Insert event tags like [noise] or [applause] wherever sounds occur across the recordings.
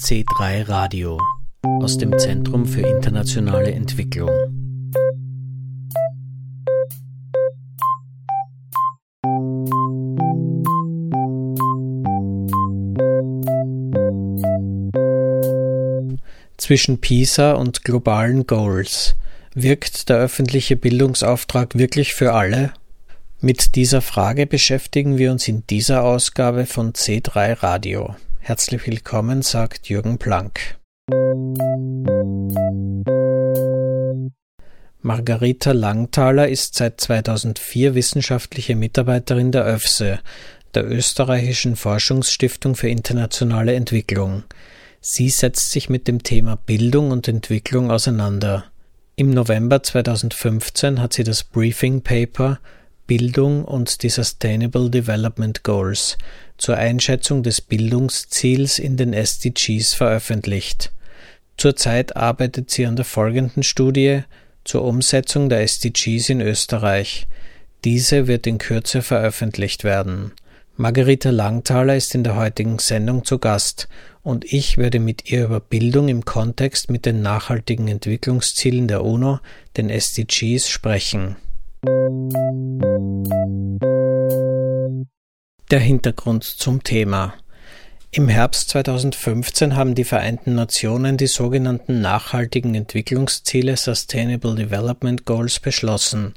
C3 Radio aus dem Zentrum für internationale Entwicklung. Zwischen PISA und globalen Goals wirkt der öffentliche Bildungsauftrag wirklich für alle? Mit dieser Frage beschäftigen wir uns in dieser Ausgabe von C3 Radio. Herzlich willkommen, sagt Jürgen Planck. Margarita Langthaler ist seit 2004 wissenschaftliche Mitarbeiterin der ÖFSE, der österreichischen Forschungsstiftung für internationale Entwicklung. Sie setzt sich mit dem Thema Bildung und Entwicklung auseinander. Im November 2015 hat sie das Briefing Paper Bildung und die Sustainable Development Goals zur Einschätzung des Bildungsziels in den SDGs veröffentlicht. Zurzeit arbeitet sie an der folgenden Studie zur Umsetzung der SDGs in Österreich. Diese wird in Kürze veröffentlicht werden. Margarita Langthaler ist in der heutigen Sendung zu Gast und ich werde mit ihr über Bildung im Kontext mit den nachhaltigen Entwicklungszielen der UNO, den SDGs, sprechen. Der Hintergrund zum Thema. Im Herbst 2015 haben die Vereinten Nationen die sogenannten nachhaltigen Entwicklungsziele Sustainable Development Goals beschlossen.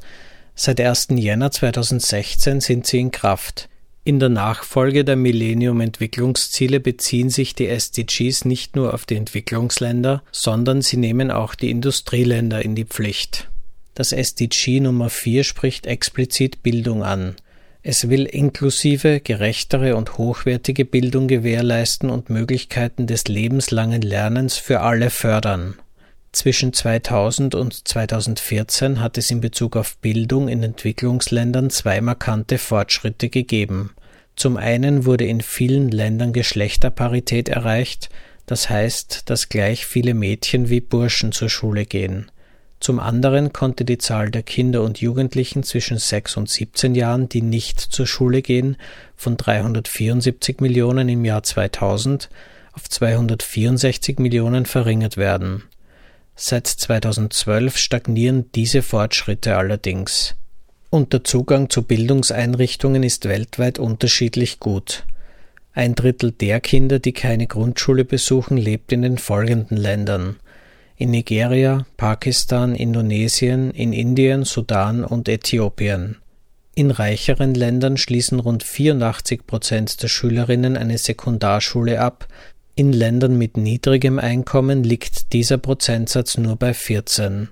Seit 1. Jänner 2016 sind sie in Kraft. In der Nachfolge der Millennium-Entwicklungsziele beziehen sich die SDGs nicht nur auf die Entwicklungsländer, sondern sie nehmen auch die Industrieländer in die Pflicht. Das SDG Nummer 4 spricht explizit Bildung an. Es will inklusive, gerechtere und hochwertige Bildung gewährleisten und Möglichkeiten des lebenslangen Lernens für alle fördern. Zwischen 2000 und 2014 hat es in Bezug auf Bildung in Entwicklungsländern zwei markante Fortschritte gegeben. Zum einen wurde in vielen Ländern Geschlechterparität erreicht, das heißt, dass gleich viele Mädchen wie Burschen zur Schule gehen. Zum anderen konnte die Zahl der Kinder und Jugendlichen zwischen 6 und 17 Jahren, die nicht zur Schule gehen, von 374 Millionen im Jahr 2000 auf 264 Millionen verringert werden. Seit 2012 stagnieren diese Fortschritte allerdings. Und der Zugang zu Bildungseinrichtungen ist weltweit unterschiedlich gut. Ein Drittel der Kinder, die keine Grundschule besuchen, lebt in den folgenden Ländern in Nigeria, Pakistan, Indonesien, in Indien, Sudan und Äthiopien. In reicheren Ländern schließen rund 84 Prozent der Schülerinnen eine Sekundarschule ab, in Ländern mit niedrigem Einkommen liegt dieser Prozentsatz nur bei 14.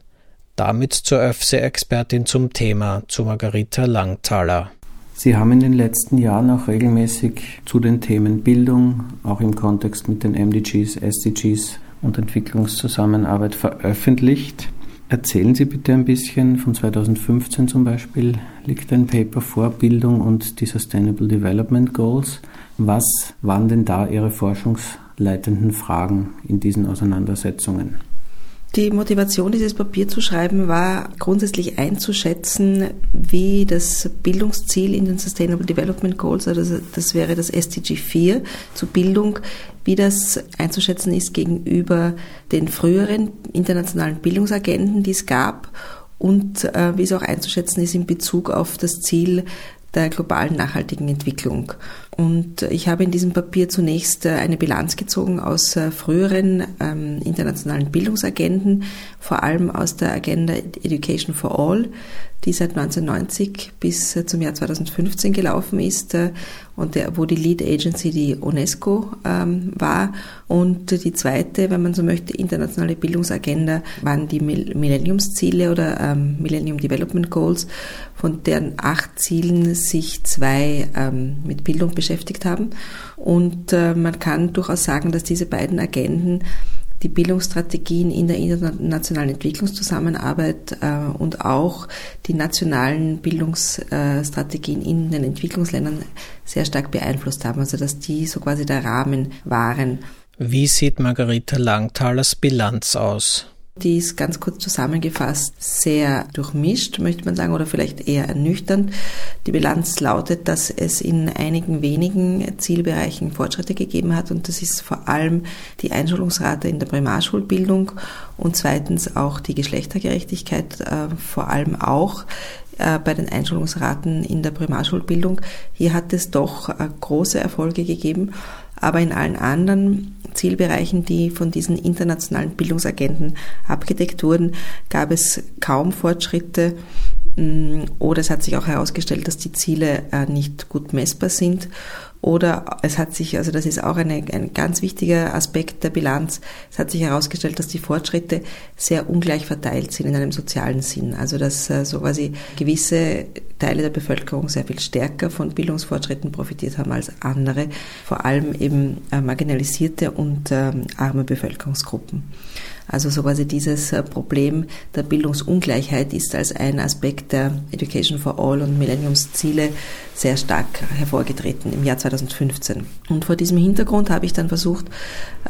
Damit zur ÖFSE-Expertin zum Thema, zu Margarita Langthaler. Sie haben in den letzten Jahren auch regelmäßig zu den Themen Bildung, auch im Kontext mit den MDGs, SDGs, und Entwicklungszusammenarbeit veröffentlicht. Erzählen Sie bitte ein bisschen, von 2015 zum Beispiel liegt ein Paper vor, Bildung und die Sustainable Development Goals. Was waren denn da Ihre forschungsleitenden Fragen in diesen Auseinandersetzungen? Die Motivation, dieses Papier zu schreiben, war grundsätzlich einzuschätzen, wie das Bildungsziel in den Sustainable Development Goals, also das wäre das SDG 4 zur Bildung, wie das einzuschätzen ist gegenüber den früheren internationalen Bildungsagenten, die es gab und äh, wie es auch einzuschätzen ist in Bezug auf das Ziel der globalen nachhaltigen Entwicklung. Und ich habe in diesem Papier zunächst äh, eine Bilanz gezogen aus äh, früheren ähm, internationalen Bildungsagenden, vor allem aus der Agenda Education for All, die seit 1990 bis äh, zum Jahr 2015 gelaufen ist äh, und der, wo die Lead Agency die UNESCO ähm, war. Und die zweite, wenn man so möchte, internationale Bildungsagenda waren die Millenniumsziele oder ähm, Millennium Development Goals, von deren acht Zielen sich zwei ähm, mit Bildung beschäftigt haben. Und äh, man kann durchaus sagen, dass diese beiden Agenden die Bildungsstrategien in der internationalen Entwicklungszusammenarbeit äh, und auch die nationalen Bildungsstrategien in den Entwicklungsländern sehr stark beeinflusst haben. Also dass die so quasi der Rahmen waren. Wie sieht Margarita Langthalers Bilanz aus? Die ist ganz kurz zusammengefasst sehr durchmischt, möchte man sagen, oder vielleicht eher ernüchternd. Die Bilanz lautet, dass es in einigen wenigen Zielbereichen Fortschritte gegeben hat und das ist vor allem die Einschulungsrate in der Primarschulbildung und zweitens auch die Geschlechtergerechtigkeit, äh, vor allem auch äh, bei den Einschulungsraten in der Primarschulbildung. Hier hat es doch äh, große Erfolge gegeben, aber in allen anderen Zielbereichen, die von diesen internationalen Bildungsagenten abgedeckt wurden, gab es kaum Fortschritte mm, oder es hat sich auch herausgestellt, dass die Ziele äh, nicht gut messbar sind oder es hat sich, also das ist auch eine, ein ganz wichtiger Aspekt der Bilanz, es hat sich herausgestellt, dass die Fortschritte sehr ungleich verteilt sind in einem sozialen Sinn. Also dass äh, so quasi gewisse Teile der Bevölkerung sehr viel stärker von Bildungsfortschritten profitiert haben als andere, vor allem eben äh, marginalisierte und ähm, arme Bevölkerungsgruppen. Also so quasi dieses äh, Problem der Bildungsungleichheit ist als ein Aspekt der Education for All und Millenniumsziele sehr stark hervorgetreten im Jahr 2015. Und vor diesem Hintergrund habe ich dann versucht,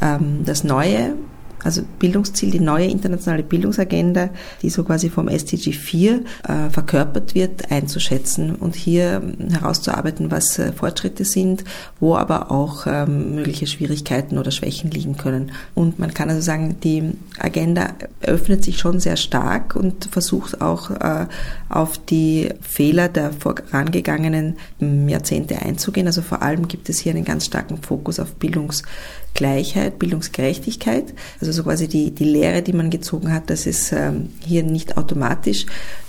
ähm, das neue also Bildungsziel, die neue internationale Bildungsagenda, die so quasi vom SDG 4 äh, verkörpert wird, einzuschätzen und hier ähm, herauszuarbeiten, was äh, Fortschritte sind, wo aber auch ähm, mögliche Schwierigkeiten oder Schwächen liegen können. Und man kann also sagen, die Agenda öffnet sich schon sehr stark und versucht auch äh, auf die Fehler der vorangegangenen Jahrzehnte einzugehen. Also vor allem gibt es hier einen ganz starken Fokus auf Bildungs Gleichheit, Bildungsgerechtigkeit. Also so quasi die, die Lehre, die man gezogen hat, dass es ähm, hier nicht automatisch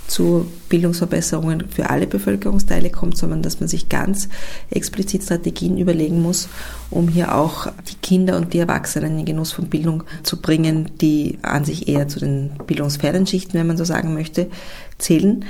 zu Bildungsverbesserungen für alle Bevölkerungsteile kommt, sondern dass man sich ganz explizit Strategien überlegen muss, um hier auch die Kinder und die Erwachsenen in den Genuss von Bildung zu bringen, die an sich eher zu den bildungsfernen Schichten, wenn man so sagen möchte, zählen.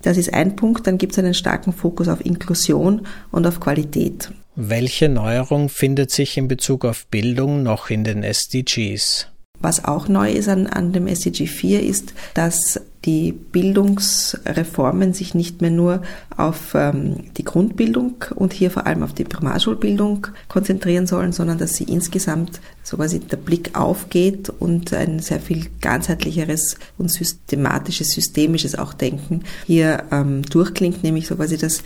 Das ist ein Punkt. Dann gibt es einen starken Fokus auf Inklusion und auf Qualität. Welche Neuerung findet sich in Bezug auf Bildung noch in den SDGs? Was auch neu ist an, an dem SDG 4 ist, dass die Bildungsreformen sich nicht mehr nur auf ähm, die Grundbildung und hier vor allem auf die Primarschulbildung konzentrieren sollen, sondern dass sie insgesamt so quasi der Blick aufgeht und ein sehr viel ganzheitlicheres und systematisches, systemisches auch Denken hier ähm, durchklingt, nämlich so quasi, dass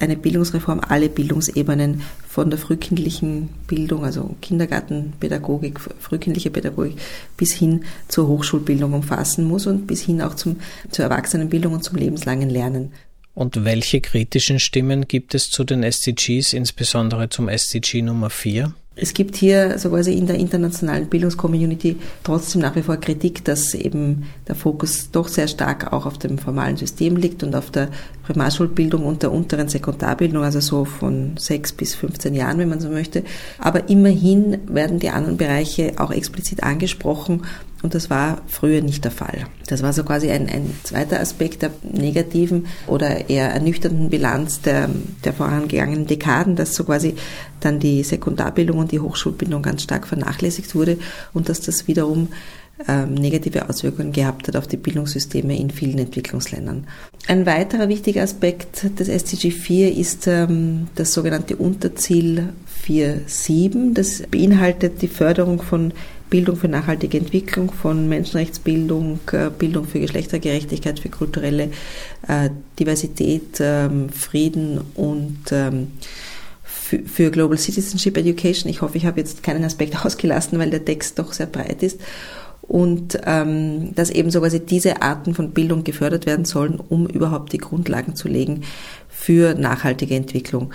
eine Bildungsreform alle Bildungsebenen von der frühkindlichen Bildung, also Kindergartenpädagogik, frühkindliche Pädagogik bis hin zur Hochschulbildung umfassen muss und bis hin auch zum, zur Erwachsenenbildung und zum lebenslangen Lernen. Und welche kritischen Stimmen gibt es zu den SDGs, insbesondere zum SDG Nummer 4? Es gibt hier so quasi in der internationalen Bildungscommunity trotzdem nach wie vor Kritik, dass eben der Fokus doch sehr stark auch auf dem formalen System liegt und auf der Primarschulbildung und der unteren Sekundarbildung, also so von sechs bis 15 Jahren, wenn man so möchte. Aber immerhin werden die anderen Bereiche auch explizit angesprochen und das war früher nicht der Fall. Das war so quasi ein, ein zweiter Aspekt der negativen oder eher ernüchternden Bilanz der, der vorangegangenen Dekaden, dass so quasi dann die Sekundarbildung und die Hochschulbildung ganz stark vernachlässigt wurde und dass das wiederum ähm, negative Auswirkungen gehabt hat auf die Bildungssysteme in vielen Entwicklungsländern. Ein weiterer wichtiger Aspekt des SDG 4 ist ähm, das sogenannte Unterziel 4.7. Das beinhaltet die Förderung von Bildung für nachhaltige Entwicklung, von Menschenrechtsbildung, äh, Bildung für Geschlechtergerechtigkeit, für kulturelle äh, Diversität, ähm, Frieden und ähm, für Global Citizenship Education. Ich hoffe, ich habe jetzt keinen Aspekt [laughs] ausgelassen, weil der Text doch sehr breit ist. Und ähm, dass eben so quasi diese Arten von Bildung gefördert werden sollen, um überhaupt die Grundlagen zu legen für nachhaltige Entwicklung.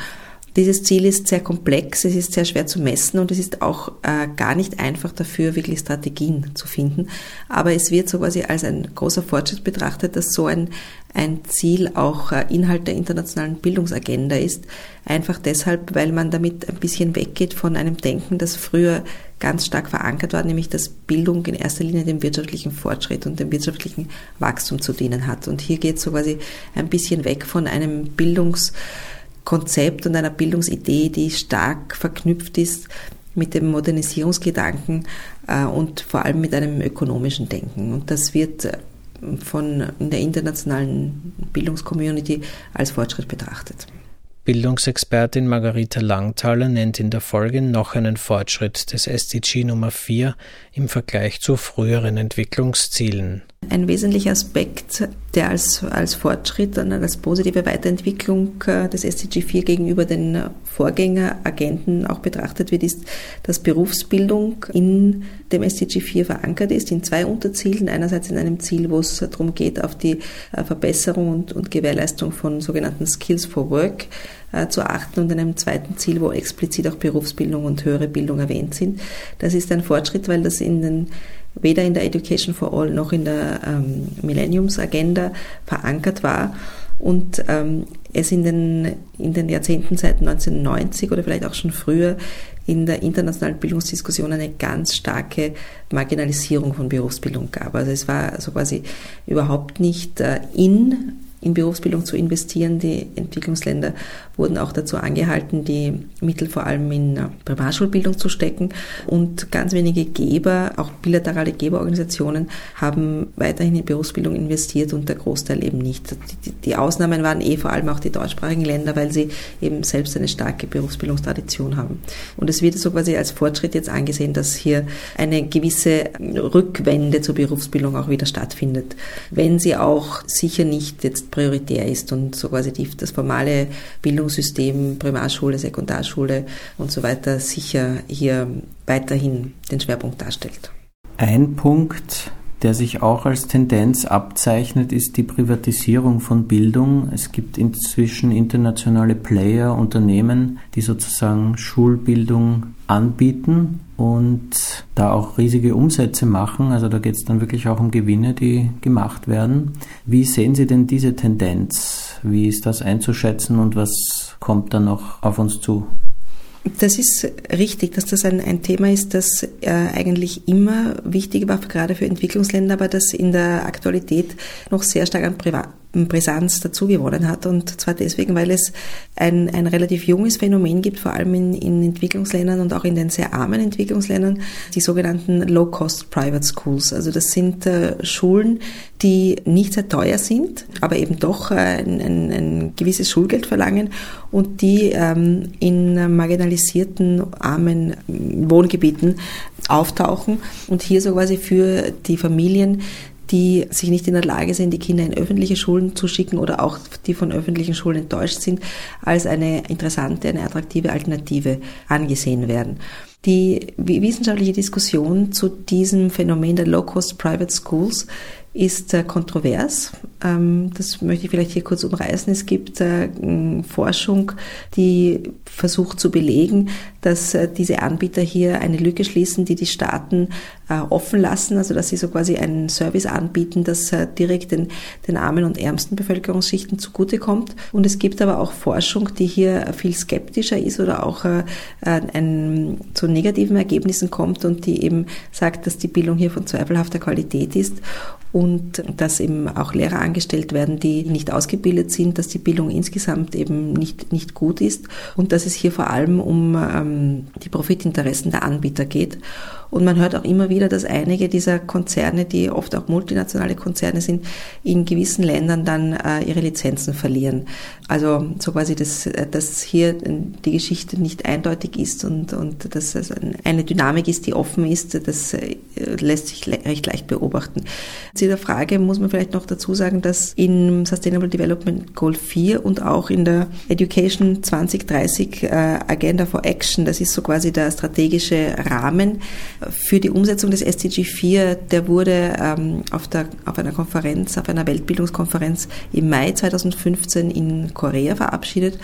Dieses Ziel ist sehr komplex, es ist sehr schwer zu messen und es ist auch äh, gar nicht einfach dafür, wirklich Strategien zu finden. Aber es wird so quasi als ein großer Fortschritt betrachtet, dass so ein, ein Ziel auch äh, Inhalt der internationalen Bildungsagenda ist. Einfach deshalb, weil man damit ein bisschen weggeht von einem Denken, das früher ganz stark verankert war, nämlich dass Bildung in erster Linie dem wirtschaftlichen Fortschritt und dem wirtschaftlichen Wachstum zu dienen hat. Und hier geht so quasi ein bisschen weg von einem Bildungs Konzept und einer Bildungsidee, die stark verknüpft ist mit dem Modernisierungsgedanken äh, und vor allem mit einem ökonomischen Denken. Und das wird äh, von der internationalen Bildungscommunity als Fortschritt betrachtet. Bildungsexpertin Margarita Langthaler nennt in der Folge noch einen Fortschritt des SDG Nummer 4 im Vergleich zu früheren Entwicklungszielen. Ein wesentlicher Aspekt, der als, als Fortschritt und als positive Weiterentwicklung äh, des SDG 4 gegenüber den Vorgängeragenten auch betrachtet wird, ist, dass Berufsbildung in dem SDG 4 verankert ist, in zwei Unterzielen. Einerseits in einem Ziel, wo es darum geht, auf die äh, Verbesserung und, und Gewährleistung von sogenannten Skills for Work äh, zu achten und in einem zweiten Ziel, wo explizit auch Berufsbildung und höhere Bildung erwähnt sind. Das ist ein Fortschritt, weil das in den weder in der Education for All noch in der ähm, Millenniumsagenda verankert war und ähm, es in den, in den Jahrzehnten seit 1990 oder vielleicht auch schon früher in der internationalen Bildungsdiskussion eine ganz starke Marginalisierung von Berufsbildung gab. Also es war so quasi überhaupt nicht äh, in in Berufsbildung zu investieren. Die Entwicklungsländer wurden auch dazu angehalten, die Mittel vor allem in Privatschulbildung zu stecken. Und ganz wenige Geber, auch bilaterale Geberorganisationen, haben weiterhin in Berufsbildung investiert und der Großteil eben nicht. Die, die Ausnahmen waren eh vor allem auch die deutschsprachigen Länder, weil sie eben selbst eine starke Berufsbildungstradition haben. Und es wird so quasi als Fortschritt jetzt angesehen, dass hier eine gewisse Rückwende zur Berufsbildung auch wieder stattfindet. Wenn sie auch sicher nicht jetzt prioritär ist und so quasi die, das formale Bildungssystem, Primarschule, Sekundarschule und so weiter sicher hier weiterhin den Schwerpunkt darstellt. Ein Punkt, der sich auch als Tendenz abzeichnet, ist die Privatisierung von Bildung. Es gibt inzwischen internationale Player, Unternehmen, die sozusagen Schulbildung anbieten und da auch riesige Umsätze machen. Also da geht es dann wirklich auch um Gewinne, die gemacht werden. Wie sehen Sie denn diese Tendenz? Wie ist das einzuschätzen und was kommt da noch auf uns zu? Das ist richtig, dass das ein, ein Thema ist, das äh, eigentlich immer wichtig war, gerade für Entwicklungsländer, aber das in der Aktualität noch sehr stark an Privat Brisanz dazugewonnen hat. Und zwar deswegen, weil es ein, ein relativ junges Phänomen gibt, vor allem in, in Entwicklungsländern und auch in den sehr armen Entwicklungsländern, die sogenannten Low-Cost Private Schools. Also das sind äh, Schulen, die nicht sehr teuer sind, aber eben doch äh, ein, ein, ein gewisses Schulgeld verlangen und die ähm, in marginalisierten, armen Wohngebieten auftauchen und hier so quasi für die Familien die sich nicht in der Lage sind, die Kinder in öffentliche Schulen zu schicken oder auch die von öffentlichen Schulen enttäuscht sind, als eine interessante, eine attraktive Alternative angesehen werden. Die wissenschaftliche Diskussion zu diesem Phänomen der Low-Cost Private Schools ist äh, kontrovers. Ähm, das möchte ich vielleicht hier kurz umreißen. Es gibt äh, Forschung, die versucht zu belegen, dass äh, diese Anbieter hier eine Lücke schließen, die die Staaten offen lassen, also dass sie so quasi einen Service anbieten, das direkt den, den armen und ärmsten Bevölkerungsschichten zugutekommt. Und es gibt aber auch Forschung, die hier viel skeptischer ist oder auch ein, zu negativen Ergebnissen kommt und die eben sagt, dass die Bildung hier von zweifelhafter Qualität ist und dass eben auch Lehrer angestellt werden, die nicht ausgebildet sind, dass die Bildung insgesamt eben nicht, nicht gut ist und dass es hier vor allem um ähm, die Profitinteressen der Anbieter geht. Und man hört auch immer wieder, dass einige dieser Konzerne, die oft auch multinationale Konzerne sind, in gewissen Ländern dann äh, ihre Lizenzen verlieren. Also so quasi, dass, dass hier die Geschichte nicht eindeutig ist und, und dass es eine Dynamik ist, die offen ist, das äh, lässt sich recht leicht beobachten. Zu dieser Frage muss man vielleicht noch dazu sagen, dass in Sustainable Development Goal 4 und auch in der Education 2030 äh, Agenda for Action, das ist so quasi der strategische Rahmen, für die Umsetzung des SDG 4, der wurde ähm, auf, der, auf einer Konferenz, auf einer Weltbildungskonferenz im Mai 2015 in Korea verabschiedet.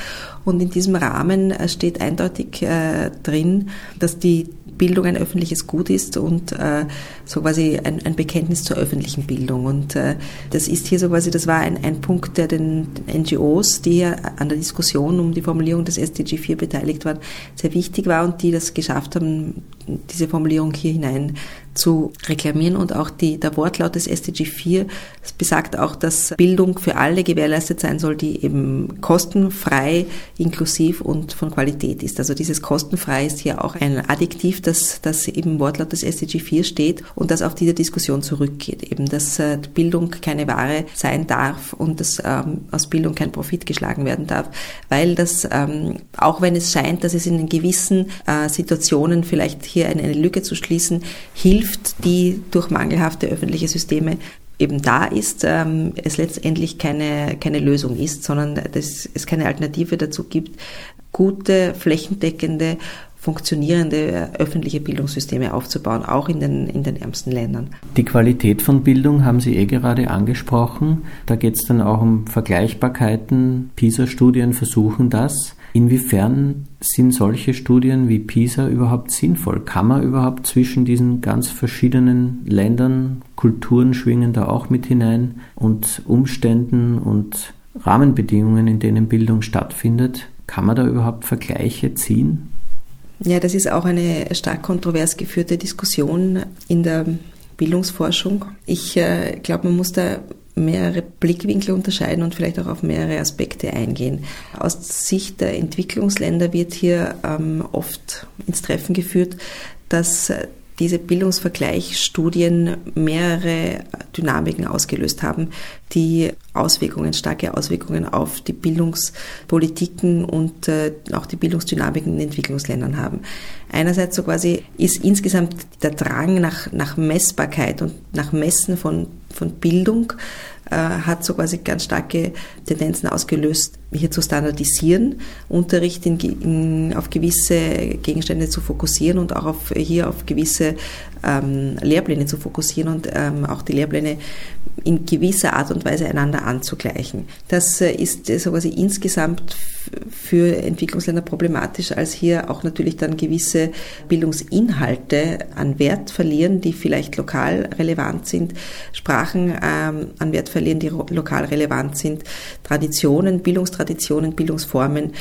Und in diesem Rahmen äh, steht eindeutig äh, drin, dass die Bildung ein öffentliches Gut ist und äh, so quasi ein, ein Bekenntnis zur öffentlichen Bildung. Und äh, das ist hier so quasi, das war ein, ein Punkt, der den, NGOs, die hier an der Diskussion um die Formulierung des SDG 4 beteiligt waren, sehr wichtig war und die das geschafft haben, diese Formulierung hier hinein zu reklamieren und auch die, der Wortlaut des SDG 4 besagt auch, dass Bildung für alle gewährleistet sein soll, die eben kostenfrei, inklusiv und von Qualität ist. Also dieses kostenfrei ist hier auch ein Adjektiv, das, das eben Wortlaut des SDG 4 steht und das auf diese Diskussion zurückgeht. Eben, dass äh, Bildung keine Ware sein darf und dass ähm, aus Bildung kein Profit geschlagen werden darf, weil das, ähm, auch wenn es scheint, dass es in gewissen äh, Situationen vielleicht hier eine, eine Lücke zu schließen, hilft, die durch mangelhafte öffentliche Systeme eben da ist, ähm, es letztendlich keine, keine Lösung ist, sondern dass es keine Alternative dazu gibt, gute, flächendeckende, funktionierende öffentliche Bildungssysteme aufzubauen, auch in den, in den ärmsten Ländern. Die Qualität von Bildung haben Sie eh gerade angesprochen. Da geht es dann auch um Vergleichbarkeiten. PISA-Studien versuchen das. Inwiefern sind solche Studien wie PISA überhaupt sinnvoll? Kann man überhaupt zwischen diesen ganz verschiedenen Ländern, Kulturen schwingen da auch mit hinein und Umständen und Rahmenbedingungen, in denen Bildung stattfindet, kann man da überhaupt Vergleiche ziehen? Ja, das ist auch eine stark kontrovers geführte Diskussion in der Bildungsforschung. Ich äh, glaube, man muss da mehrere Blickwinkel unterscheiden und vielleicht auch auf mehrere Aspekte eingehen. Aus Sicht der Entwicklungsländer wird hier ähm, oft ins Treffen geführt, dass diese Bildungsvergleichsstudien mehrere Dynamiken ausgelöst haben, die Auswirkungen, starke Auswirkungen auf die Bildungspolitiken und äh, auch die Bildungsdynamiken in Entwicklungsländern haben. Einerseits so quasi ist insgesamt der Drang nach, nach Messbarkeit und nach Messen von, von Bildung hat so quasi ganz starke Tendenzen ausgelöst, hier zu standardisieren, Unterricht in, in, auf gewisse Gegenstände zu fokussieren und auch auf, hier auf gewisse ähm, Lehrpläne zu fokussieren und ähm, auch die Lehrpläne in gewisser Art und Weise einander anzugleichen. Das äh, ist äh, so quasi insgesamt für Entwicklungsländer problematisch, als hier auch natürlich dann gewisse Bildungsinhalte an Wert verlieren, die vielleicht lokal relevant sind, Sprachen ähm, an Wert verlieren, die lokal relevant sind, Traditionen, Bildungstraditionen, Bildungsformen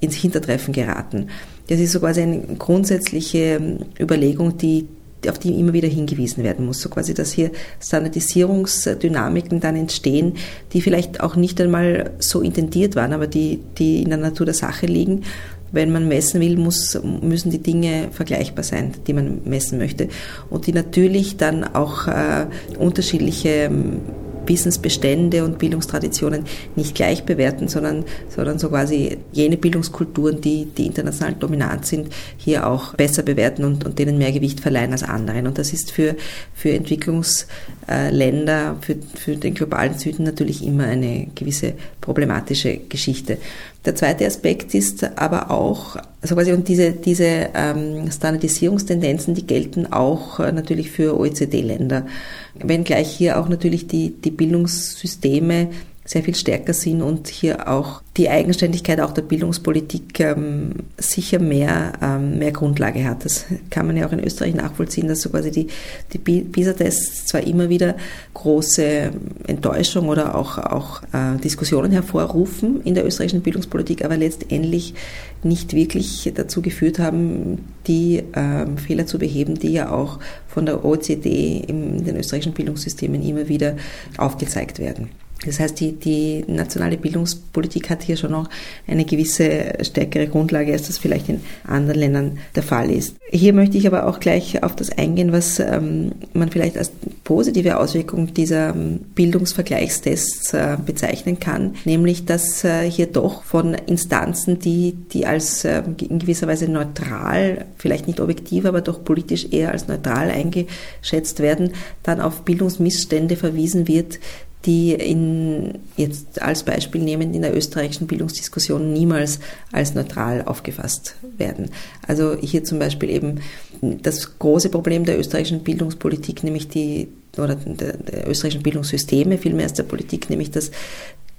ins Hintertreffen geraten. Das ist so quasi eine grundsätzliche ähm, Überlegung, die auf die immer wieder hingewiesen werden muss. So quasi, dass hier Standardisierungsdynamiken dann entstehen, die vielleicht auch nicht einmal so intendiert waren, aber die, die in der Natur der Sache liegen. Wenn man messen will, muss, müssen die Dinge vergleichbar sein, die man messen möchte. Und die natürlich dann auch äh, unterschiedliche ähm, Wissensbestände und Bildungstraditionen nicht gleich bewerten, sondern, sondern so quasi jene Bildungskulturen, die, die international dominant sind, hier auch besser bewerten und, und denen mehr Gewicht verleihen als anderen. Und das ist für, für Entwicklungsländer, für, für den globalen Süden natürlich immer eine gewisse problematische Geschichte. Der zweite Aspekt ist aber auch, also quasi, und diese, diese ähm, Standardisierungstendenzen, die gelten auch äh, natürlich für OECD-Länder. Wenngleich hier auch natürlich die, die Bildungssysteme sehr viel stärker sind und hier auch die Eigenständigkeit auch der Bildungspolitik ähm, sicher mehr, ähm, mehr Grundlage hat. Das kann man ja auch in Österreich nachvollziehen, dass so quasi die, die PISA-Tests zwar immer wieder große Enttäuschung oder auch, auch äh, Diskussionen hervorrufen in der österreichischen Bildungspolitik, aber letztendlich nicht wirklich dazu geführt haben, die äh, Fehler zu beheben, die ja auch von der OECD in den österreichischen Bildungssystemen immer wieder aufgezeigt werden. Das heißt, die, die nationale Bildungspolitik hat hier schon noch eine gewisse stärkere Grundlage, als das vielleicht in anderen Ländern der Fall ist. Hier möchte ich aber auch gleich auf das eingehen, was ähm, man vielleicht als positive Auswirkung dieser ähm, Bildungsvergleichstests äh, bezeichnen kann, nämlich dass äh, hier doch von Instanzen, die, die als äh, in gewisser Weise neutral, vielleicht nicht objektiv, aber doch politisch eher als neutral eingeschätzt werden, dann auf Bildungsmissstände verwiesen wird, die in, jetzt als Beispiel nehmend in der österreichischen Bildungsdiskussion niemals als neutral aufgefasst werden. Also hier zum Beispiel eben das große Problem der österreichischen Bildungspolitik, nämlich die oder der, österreichischen Bildungssysteme, vielmehr als der Politik, nämlich dass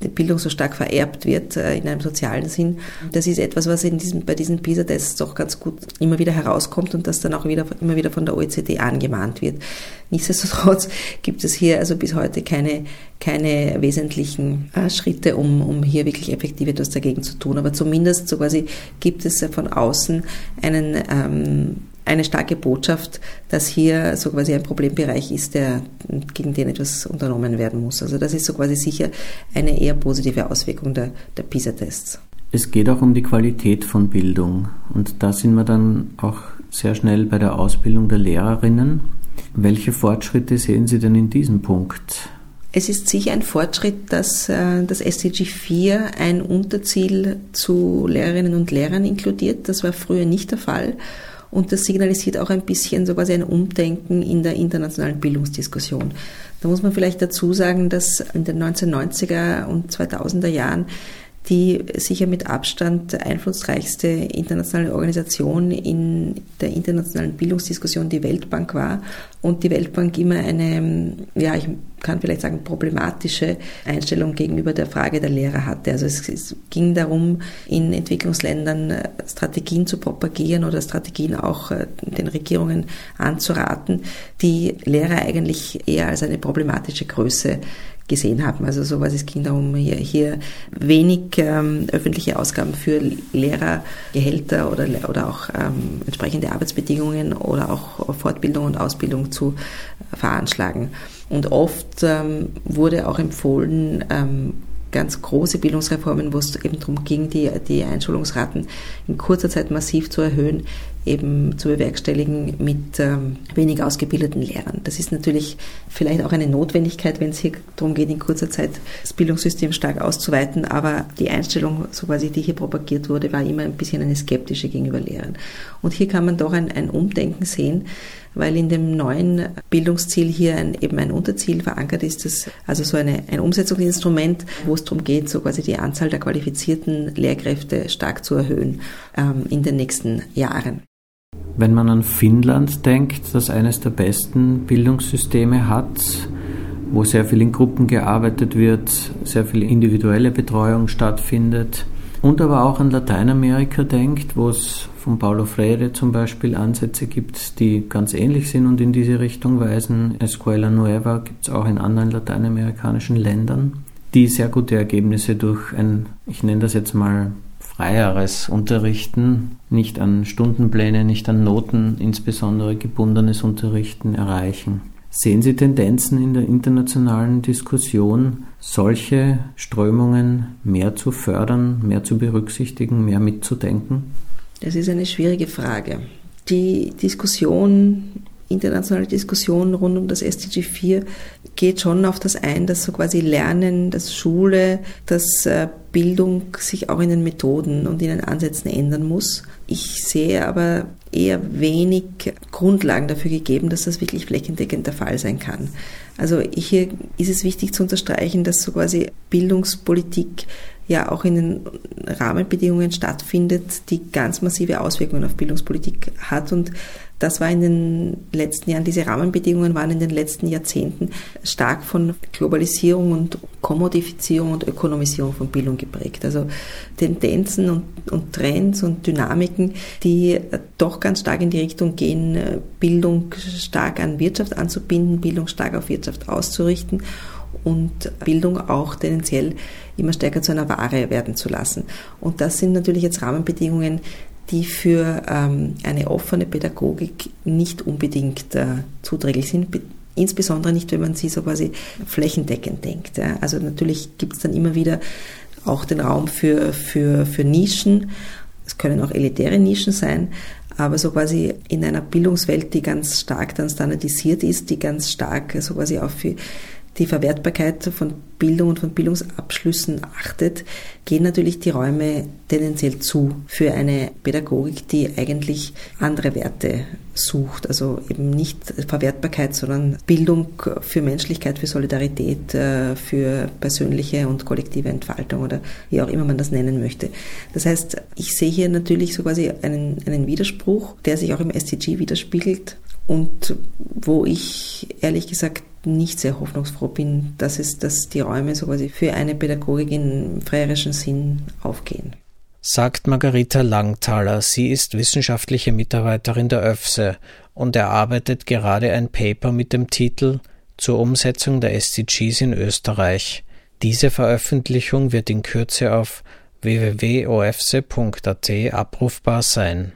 die Bildung so stark vererbt wird äh, in einem sozialen Sinn. Das ist etwas, was in diesem, bei diesen PISA-Tests doch ganz gut immer wieder herauskommt und das dann auch wieder, immer wieder von der OECD angemahnt wird. Nichtsdestotrotz gibt es hier also bis heute keine, keine wesentlichen äh, Schritte, um, um hier wirklich effektiv etwas dagegen zu tun. Aber zumindest so quasi gibt es von außen einen ähm, eine starke Botschaft, dass hier so quasi ein Problembereich ist, der, gegen den etwas unternommen werden muss. Also das ist so quasi sicher eine eher positive Auswirkung der, der PISA-Tests. Es geht auch um die Qualität von Bildung und da sind wir dann auch sehr schnell bei der Ausbildung der Lehrerinnen. Welche Fortschritte sehen Sie denn in diesem Punkt? Es ist sicher ein Fortschritt, dass äh, das SDG 4 ein Unterziel zu Lehrerinnen und Lehrern inkludiert. Das war früher nicht der Fall. Und das signalisiert auch ein bisschen so quasi ein Umdenken in der internationalen Bildungsdiskussion. Da muss man vielleicht dazu sagen, dass in den 1990er und 2000er Jahren die sicher mit Abstand einflussreichste internationale Organisation in der internationalen Bildungsdiskussion die Weltbank war und die Weltbank immer eine, ja, ich kann vielleicht sagen, problematische Einstellung gegenüber der Frage der Lehrer hatte. Also es, es ging darum, in Entwicklungsländern Strategien zu propagieren oder Strategien auch äh, den Regierungen anzuraten, die Lehrer eigentlich eher als eine problematische Größe gesehen haben. Also sowas, es ging darum, hier, hier wenig ähm, öffentliche Ausgaben für Lehrergehälter oder, oder auch ähm, entsprechende Arbeitsbedingungen oder auch Fortbildung und Ausbildung zu veranschlagen. Und oft ähm, wurde auch empfohlen, ähm, ganz große Bildungsreformen, wo es eben darum ging, die, die Einschulungsraten in kurzer Zeit massiv zu erhöhen, eben zu bewerkstelligen mit ähm, wenig ausgebildeten Lehrern. Das ist natürlich vielleicht auch eine Notwendigkeit, wenn es hier darum geht, in kurzer Zeit das Bildungssystem stark auszuweiten, aber die Einstellung, so quasi, die hier propagiert wurde, war immer ein bisschen eine skeptische gegenüber Lehrern. Und hier kann man doch ein, ein Umdenken sehen, weil in dem neuen Bildungsziel hier ein, eben ein Unterziel verankert ist, das, also so eine, ein Umsetzungsinstrument, wo es darum geht, so quasi die Anzahl der qualifizierten Lehrkräfte stark zu erhöhen ähm, in den nächsten Jahren. Wenn man an Finnland denkt, das eines der besten Bildungssysteme hat, wo sehr viel in Gruppen gearbeitet wird, sehr viel individuelle Betreuung stattfindet, und aber auch an Lateinamerika denkt, wo es von Paulo Freire zum Beispiel Ansätze gibt, die ganz ähnlich sind und in diese Richtung weisen. Escuela Nueva gibt es auch in anderen lateinamerikanischen Ländern, die sehr gute Ergebnisse durch ein, ich nenne das jetzt mal freieres Unterrichten, nicht an Stundenpläne, nicht an Noten, insbesondere gebundenes Unterrichten erreichen. Sehen Sie Tendenzen in der internationalen Diskussion, solche Strömungen mehr zu fördern, mehr zu berücksichtigen, mehr mitzudenken? Das ist eine schwierige Frage. Die Diskussion, internationale Diskussion rund um das SDG 4 geht schon auf das ein, dass so quasi Lernen, dass Schule, dass äh, Bildung sich auch in den Methoden und in den Ansätzen ändern muss. Ich sehe aber eher wenig Grundlagen dafür gegeben, dass das wirklich flächendeckend der Fall sein kann. Also hier ist es wichtig zu unterstreichen, dass so quasi Bildungspolitik ja auch in den Rahmenbedingungen stattfindet, die ganz massive Auswirkungen auf Bildungspolitik hat und das war in den letzten Jahren, diese Rahmenbedingungen waren in den letzten Jahrzehnten stark von Globalisierung und Kommodifizierung und Ökonomisierung von Bildung geprägt. Also Tendenzen und, und Trends und Dynamiken, die doch ganz stark in die Richtung gehen, Bildung stark an Wirtschaft anzubinden, Bildung stark auf Wirtschaft auszurichten und Bildung auch tendenziell immer stärker zu einer Ware werden zu lassen. Und das sind natürlich jetzt Rahmenbedingungen, die für ähm, eine offene Pädagogik nicht unbedingt äh, zuträglich sind, insbesondere nicht, wenn man sie so quasi flächendeckend denkt. Ja. Also natürlich gibt es dann immer wieder auch den Raum für, für, für Nischen. Es können auch elitäre Nischen sein, aber so quasi in einer Bildungswelt, die ganz stark dann standardisiert ist, die ganz stark so quasi auch für die Verwertbarkeit von Bildung und von Bildungsabschlüssen achtet, gehen natürlich die Räume tendenziell zu für eine Pädagogik, die eigentlich andere Werte sucht. Also eben nicht Verwertbarkeit, sondern Bildung für Menschlichkeit, für Solidarität, äh, für persönliche und kollektive Entfaltung oder wie auch immer man das nennen möchte. Das heißt, ich sehe hier natürlich so quasi einen, einen Widerspruch, der sich auch im SDG widerspiegelt und wo ich ehrlich gesagt nicht sehr hoffnungsfroh bin, dass es, dass die Räume so quasi für eine Pädagogik im freierischen Sinn aufgehen. Sagt Margarita Langthaler. Sie ist wissenschaftliche Mitarbeiterin der ÖFSE und erarbeitet gerade ein Paper mit dem Titel zur Umsetzung der SDGs in Österreich. Diese Veröffentlichung wird in Kürze auf www.ofse.at abrufbar sein.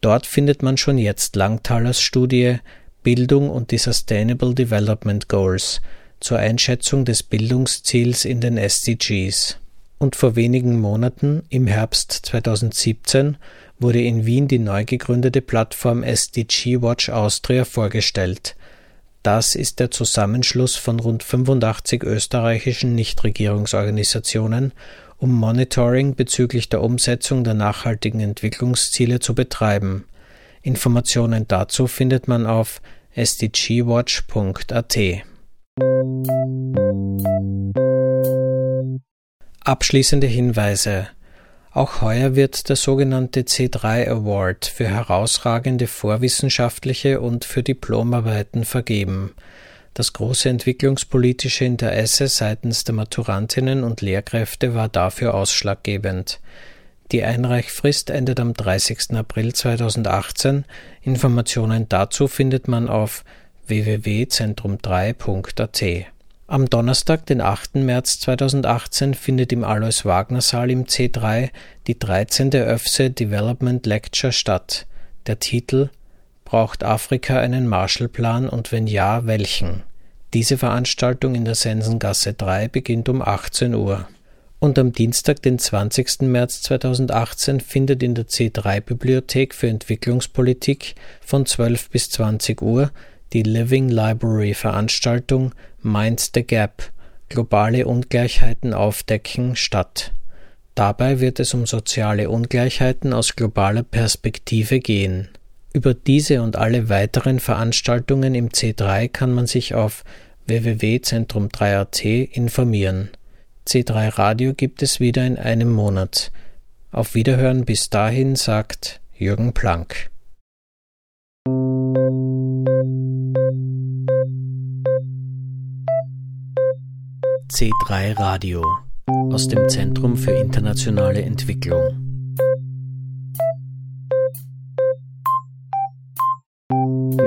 Dort findet man schon jetzt Langtalers Studie Bildung und die Sustainable Development Goals zur Einschätzung des Bildungsziels in den SDGs. Und vor wenigen Monaten, im Herbst 2017, wurde in Wien die neu gegründete Plattform SDG Watch Austria vorgestellt. Das ist der Zusammenschluss von rund 85 österreichischen Nichtregierungsorganisationen um Monitoring bezüglich der Umsetzung der nachhaltigen Entwicklungsziele zu betreiben. Informationen dazu findet man auf sdgwatch.at. Abschließende Hinweise auch heuer wird der sogenannte C3 Award für herausragende vorwissenschaftliche und für Diplomarbeiten vergeben. Das große entwicklungspolitische Interesse seitens der Maturantinnen und Lehrkräfte war dafür ausschlaggebend. Die Einreichfrist endet am 30. April 2018. Informationen dazu findet man auf www.zentrum3.at. Am Donnerstag, den 8. März 2018, findet im Alois Wagner Saal im C3 die 13. ÖFSE Development Lecture statt. Der Titel Braucht Afrika einen Marshallplan und wenn ja, welchen? Diese Veranstaltung in der Sensengasse 3 beginnt um 18 Uhr. Und am Dienstag, den 20. März 2018, findet in der C3-Bibliothek für Entwicklungspolitik von 12 bis 20 Uhr die Living Library Veranstaltung Mind the Gap globale Ungleichheiten aufdecken statt. Dabei wird es um soziale Ungleichheiten aus globaler Perspektive gehen. Über diese und alle weiteren Veranstaltungen im C3 kann man sich auf www.zentrum3.at informieren. C3 Radio gibt es wieder in einem Monat. Auf Wiederhören bis dahin sagt Jürgen Planck. C3 Radio aus dem Zentrum für internationale Entwicklung.